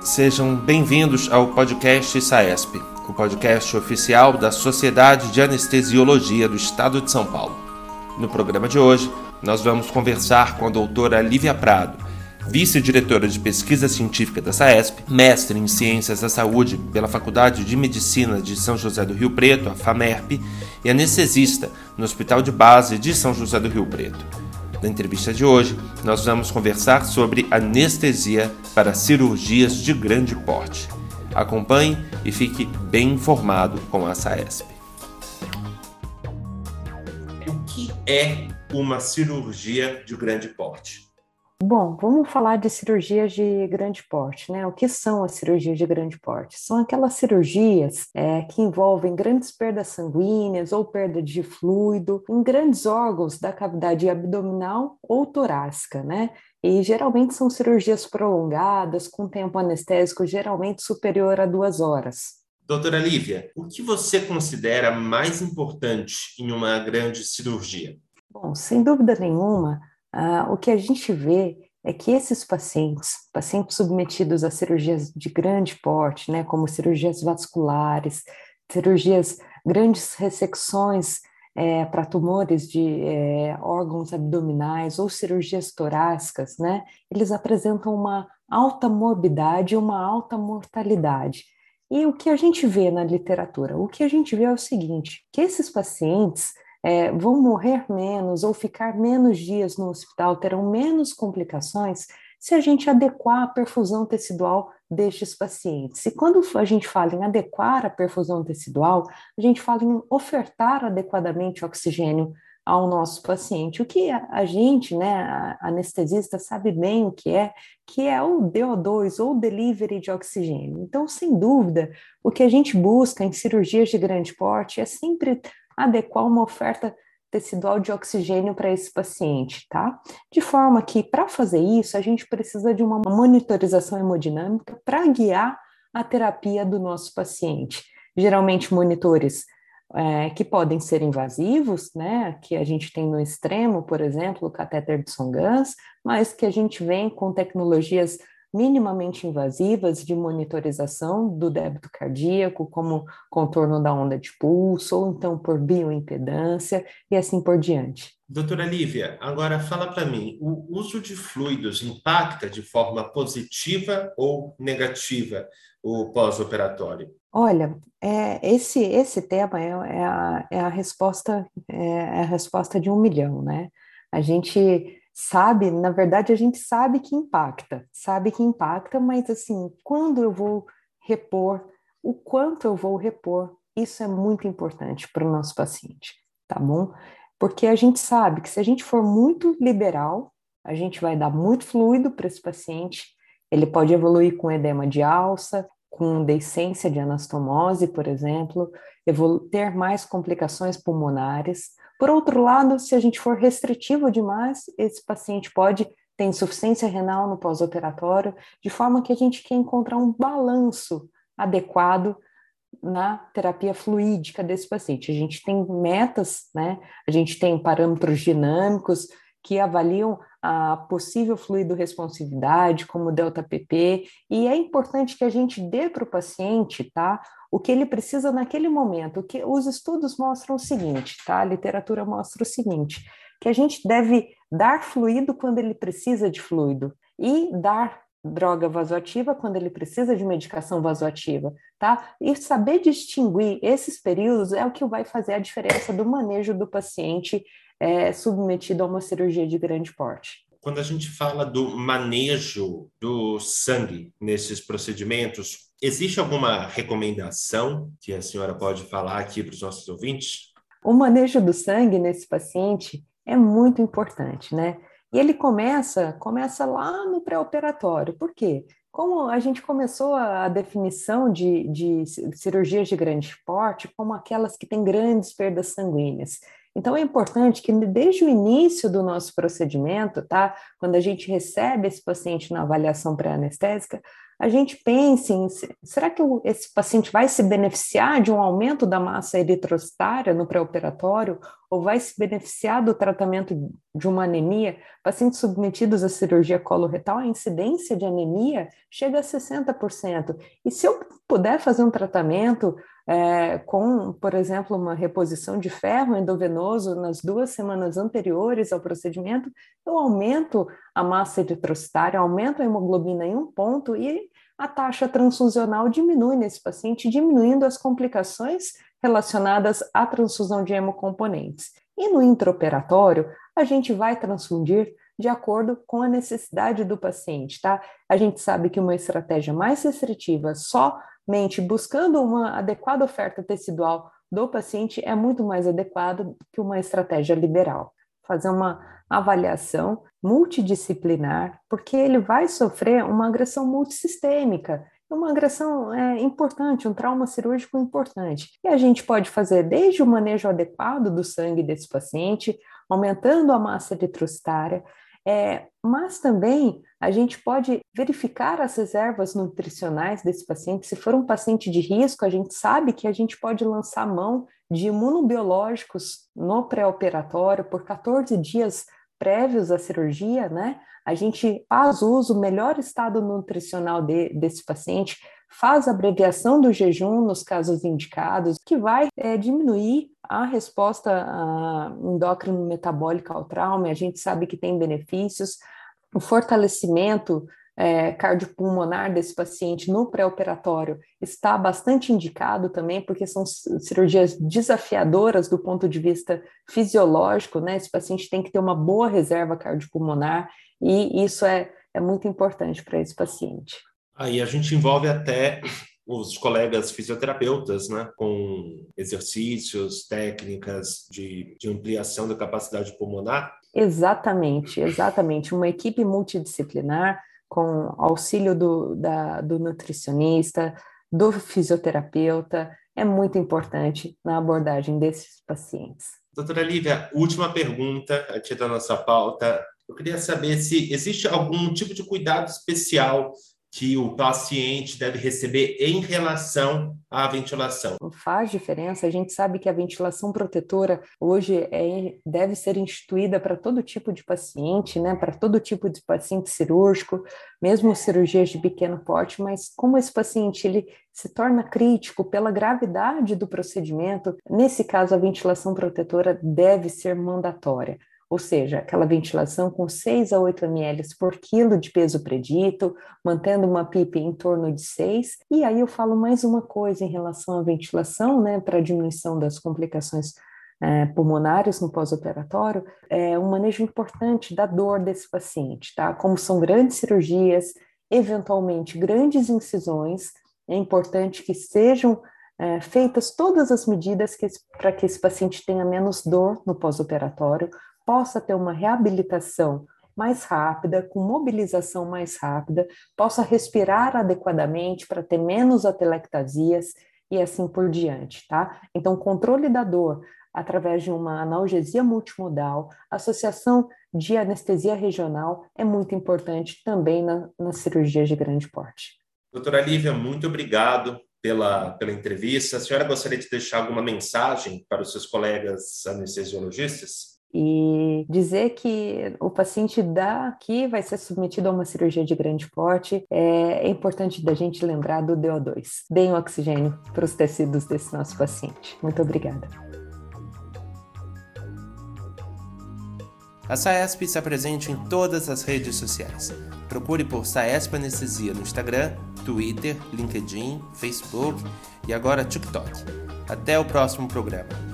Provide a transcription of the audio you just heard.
Sejam bem-vindos ao podcast SAESP, o podcast oficial da Sociedade de Anestesiologia do Estado de São Paulo. No programa de hoje, nós vamos conversar com a doutora Lívia Prado, vice-diretora de pesquisa científica da SAESP, mestre em Ciências da Saúde pela Faculdade de Medicina de São José do Rio Preto, a FAMERP, e anestesista no Hospital de Base de São José do Rio Preto. Na entrevista de hoje, nós vamos conversar sobre anestesia para cirurgias de grande porte. Acompanhe e fique bem informado com a SAESP. O que é uma cirurgia de grande porte? Bom, vamos falar de cirurgias de grande porte, né? O que são as cirurgias de grande porte? São aquelas cirurgias é, que envolvem grandes perdas sanguíneas ou perda de fluido em grandes órgãos da cavidade abdominal ou torácica, né? E geralmente são cirurgias prolongadas, com tempo anestésico geralmente superior a duas horas. Doutora Lívia, o que você considera mais importante em uma grande cirurgia? Bom, sem dúvida nenhuma, ah, o que a gente vê é que esses pacientes, pacientes submetidos a cirurgias de grande porte, né, como cirurgias vasculares, cirurgias, grandes ressecções é, para tumores de é, órgãos abdominais ou cirurgias torácicas, né, eles apresentam uma alta morbidade e uma alta mortalidade. E o que a gente vê na literatura? O que a gente vê é o seguinte, que esses pacientes é, vão morrer menos ou ficar menos dias no hospital, terão menos complicações se a gente adequar a perfusão tecidual destes pacientes. E quando a gente fala em adequar a perfusão tecidual, a gente fala em ofertar adequadamente oxigênio ao nosso paciente. O que a, gente, né, a anestesista, sabe bem o que é, que é o DO2 ou delivery de oxigênio. Então, sem dúvida, o que a gente busca em cirurgias de grande porte é sempre adequar uma oferta tecidual de oxigênio para esse paciente, tá? De forma que, para fazer isso, a gente precisa de uma monitorização hemodinâmica para guiar a terapia do nosso paciente. Geralmente, monitores é, que podem ser invasivos, né? Que a gente tem no extremo, por exemplo, o catéter de Songans, mas que a gente vem com tecnologias minimamente invasivas de monitorização do débito cardíaco, como contorno da onda de pulso, ou então por bioimpedância e assim por diante. Doutora Lívia, agora fala para mim, o uso de fluidos impacta de forma positiva ou negativa o pós-operatório? Olha, é, esse, esse tema é, é, a, é, a resposta, é, é a resposta de um milhão, né? A gente sabe, na verdade a gente sabe que impacta, sabe que impacta, mas assim, quando eu vou repor, o quanto eu vou repor, isso é muito importante para o nosso paciente, tá bom? Porque a gente sabe que se a gente for muito liberal, a gente vai dar muito fluido para esse paciente, ele pode evoluir com edema de alça, com deiscência de anastomose, por exemplo, ter mais complicações pulmonares, por outro lado, se a gente for restritivo demais, esse paciente pode ter insuficiência renal no pós-operatório, de forma que a gente quer encontrar um balanço adequado na terapia fluídica desse paciente. A gente tem metas, né? A gente tem parâmetros dinâmicos que avaliam a possível fluido responsividade, como delta PP, e é importante que a gente dê para o paciente, tá? O que ele precisa naquele momento. O que os estudos mostram o seguinte, tá? A literatura mostra o seguinte, que a gente deve dar fluido quando ele precisa de fluido e dar droga vasoativa quando ele precisa de medicação vasoativa, tá? E saber distinguir esses períodos é o que vai fazer a diferença do manejo do paciente é, submetido a uma cirurgia de grande porte. Quando a gente fala do manejo do sangue nesses procedimentos, existe alguma recomendação que a senhora pode falar aqui para os nossos ouvintes? O manejo do sangue nesse paciente é muito importante, né? E ele começa, começa lá no pré-operatório. Por quê? Como a gente começou a definição de, de cirurgias de grande porte como aquelas que têm grandes perdas sanguíneas. Então é importante que desde o início do nosso procedimento, tá? Quando a gente recebe esse paciente na avaliação pré-anestésica, a gente pense em será que esse paciente vai se beneficiar de um aumento da massa eritrocitária no pré-operatório ou vai se beneficiar do tratamento de uma anemia, pacientes submetidos à cirurgia coloretal, a incidência de anemia chega a 60%. E se eu puder fazer um tratamento é, com, por exemplo, uma reposição de ferro endovenoso nas duas semanas anteriores ao procedimento, eu aumento a massa eritrocitária, aumento a hemoglobina em um ponto e a taxa transfusional diminui nesse paciente, diminuindo as complicações relacionadas à transfusão de hemocomponentes. E no intraoperatório, a gente vai transfundir de acordo com a necessidade do paciente, tá? A gente sabe que uma estratégia mais restritiva, somente buscando uma adequada oferta tecidual do paciente, é muito mais adequada que uma estratégia liberal. Fazer uma avaliação multidisciplinar, porque ele vai sofrer uma agressão multissistêmica uma agressão é, importante, um trauma cirúrgico importante. E a gente pode fazer desde o manejo adequado do sangue desse paciente, aumentando a massa eritrocitária, é, mas também a gente pode verificar as reservas nutricionais desse paciente. Se for um paciente de risco, a gente sabe que a gente pode lançar mão de imunobiológicos no pré-operatório por 14 dias prévios à cirurgia, né? A gente faz uso, melhor estado nutricional de, desse paciente, faz abreviação do jejum nos casos indicados, que vai é, diminuir a resposta endócrino metabólica ao trauma. A gente sabe que tem benefícios, o fortalecimento é, cardiopulmonar desse paciente no pré-operatório está bastante indicado também, porque são cirurgias desafiadoras do ponto de vista fisiológico, né? Esse paciente tem que ter uma boa reserva cardiopulmonar e isso é, é muito importante para esse paciente. Aí a gente envolve até os colegas fisioterapeutas, né, com exercícios, técnicas de, de ampliação da capacidade pulmonar. Exatamente, exatamente. Uma equipe multidisciplinar com auxílio do, da, do nutricionista, do fisioterapeuta, é muito importante na abordagem desses pacientes. Doutora Lívia, última pergunta aqui da nossa pauta. Eu queria saber se existe algum tipo de cuidado especial que o paciente deve receber em relação à ventilação? Faz diferença. A gente sabe que a ventilação protetora hoje é, deve ser instituída para todo tipo de paciente, né? Para todo tipo de paciente cirúrgico, mesmo cirurgias de pequeno porte. Mas como esse paciente ele se torna crítico pela gravidade do procedimento, nesse caso a ventilação protetora deve ser mandatória ou seja, aquela ventilação com 6 a 8 ml por quilo de peso predito, mantendo uma PIP em torno de 6. E aí eu falo mais uma coisa em relação à ventilação, né, para diminuição das complicações é, pulmonares no pós-operatório, é um manejo importante da dor desse paciente, tá? Como são grandes cirurgias, eventualmente grandes incisões, é importante que sejam é, feitas todas as medidas para que esse paciente tenha menos dor no pós-operatório, possa ter uma reabilitação mais rápida, com mobilização mais rápida, possa respirar adequadamente para ter menos atelectasias e assim por diante, tá? Então, controle da dor através de uma analgesia multimodal, associação de anestesia regional é muito importante também na, nas cirurgias de grande porte. Doutora Lívia, muito obrigado pela, pela entrevista. A senhora gostaria de deixar alguma mensagem para os seus colegas anestesiologistas? E dizer que o paciente daqui vai ser submetido a uma cirurgia de grande porte, é, é importante da gente lembrar do DO2. Deem oxigênio para os tecidos desse nosso paciente. Muito obrigada. A SAESP está presente em todas as redes sociais. Procure por SAESP Anestesia no Instagram, Twitter, LinkedIn, Facebook e agora TikTok. Até o próximo programa.